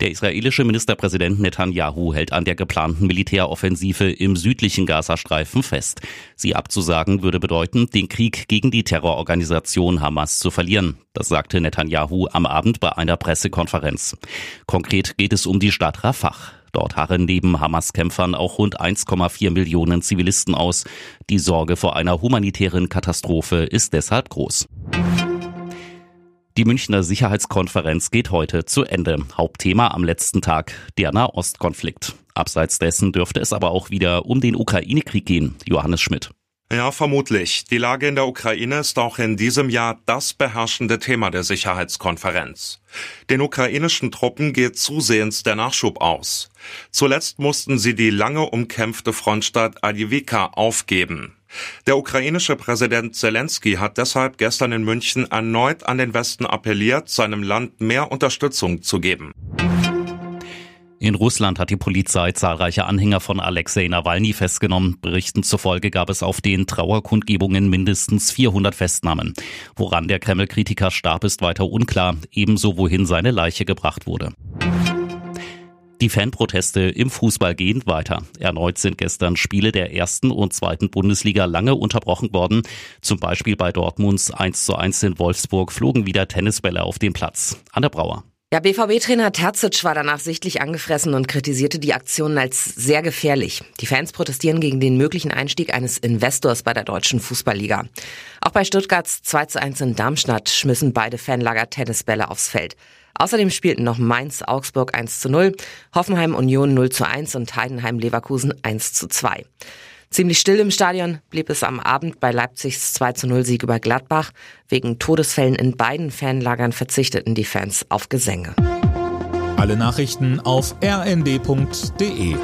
Der israelische Ministerpräsident Netanyahu hält an der geplanten Militäroffensive im südlichen Gazastreifen fest. Sie abzusagen würde bedeuten, den Krieg gegen die Terrororganisation Hamas zu verlieren. Das sagte Netanyahu am Abend bei einer Pressekonferenz. Konkret geht es um die Stadt Rafah. Dort harren neben Hamas-Kämpfern auch rund 1,4 Millionen Zivilisten aus. Die Sorge vor einer humanitären Katastrophe ist deshalb groß. Die Münchner Sicherheitskonferenz geht heute zu Ende. Hauptthema am letzten Tag der Nahostkonflikt. Abseits dessen dürfte es aber auch wieder um den Ukraine-Krieg gehen. Johannes Schmidt. Ja, vermutlich. Die Lage in der Ukraine ist auch in diesem Jahr das beherrschende Thema der Sicherheitskonferenz. Den ukrainischen Truppen geht zusehends der Nachschub aus. Zuletzt mussten sie die lange umkämpfte Frontstadt Adivika aufgeben. Der ukrainische Präsident Zelensky hat deshalb gestern in München erneut an den Westen appelliert, seinem Land mehr Unterstützung zu geben. In Russland hat die Polizei zahlreiche Anhänger von Alexei Nawalny festgenommen. Berichten zufolge gab es auf den Trauerkundgebungen mindestens 400 Festnahmen. Woran der Kreml-Kritiker starb, ist weiter unklar, ebenso wohin seine Leiche gebracht wurde. Die Fanproteste im Fußball gehen weiter. Erneut sind gestern Spiele der ersten und zweiten Bundesliga lange unterbrochen worden. Zum Beispiel bei Dortmunds 1 zu 1 in Wolfsburg flogen wieder Tennisbälle auf den Platz. Anne Brauer. Ja, BVB-Trainer Terzic war danach sichtlich angefressen und kritisierte die Aktionen als sehr gefährlich. Die Fans protestieren gegen den möglichen Einstieg eines Investors bei der deutschen Fußballliga. Auch bei Stuttgarts 2 zu 1 in Darmstadt schmissen beide Fanlager Tennisbälle aufs Feld. Außerdem spielten noch Mainz Augsburg 1 zu 0, Hoffenheim Union 0 zu 1 und Heidenheim Leverkusen 1 zu 2. Ziemlich still im Stadion blieb es am Abend bei Leipzigs 2 zu 0 Sieg über Gladbach. Wegen Todesfällen in beiden Fanlagern verzichteten die Fans auf Gesänge. Alle Nachrichten auf rnd.de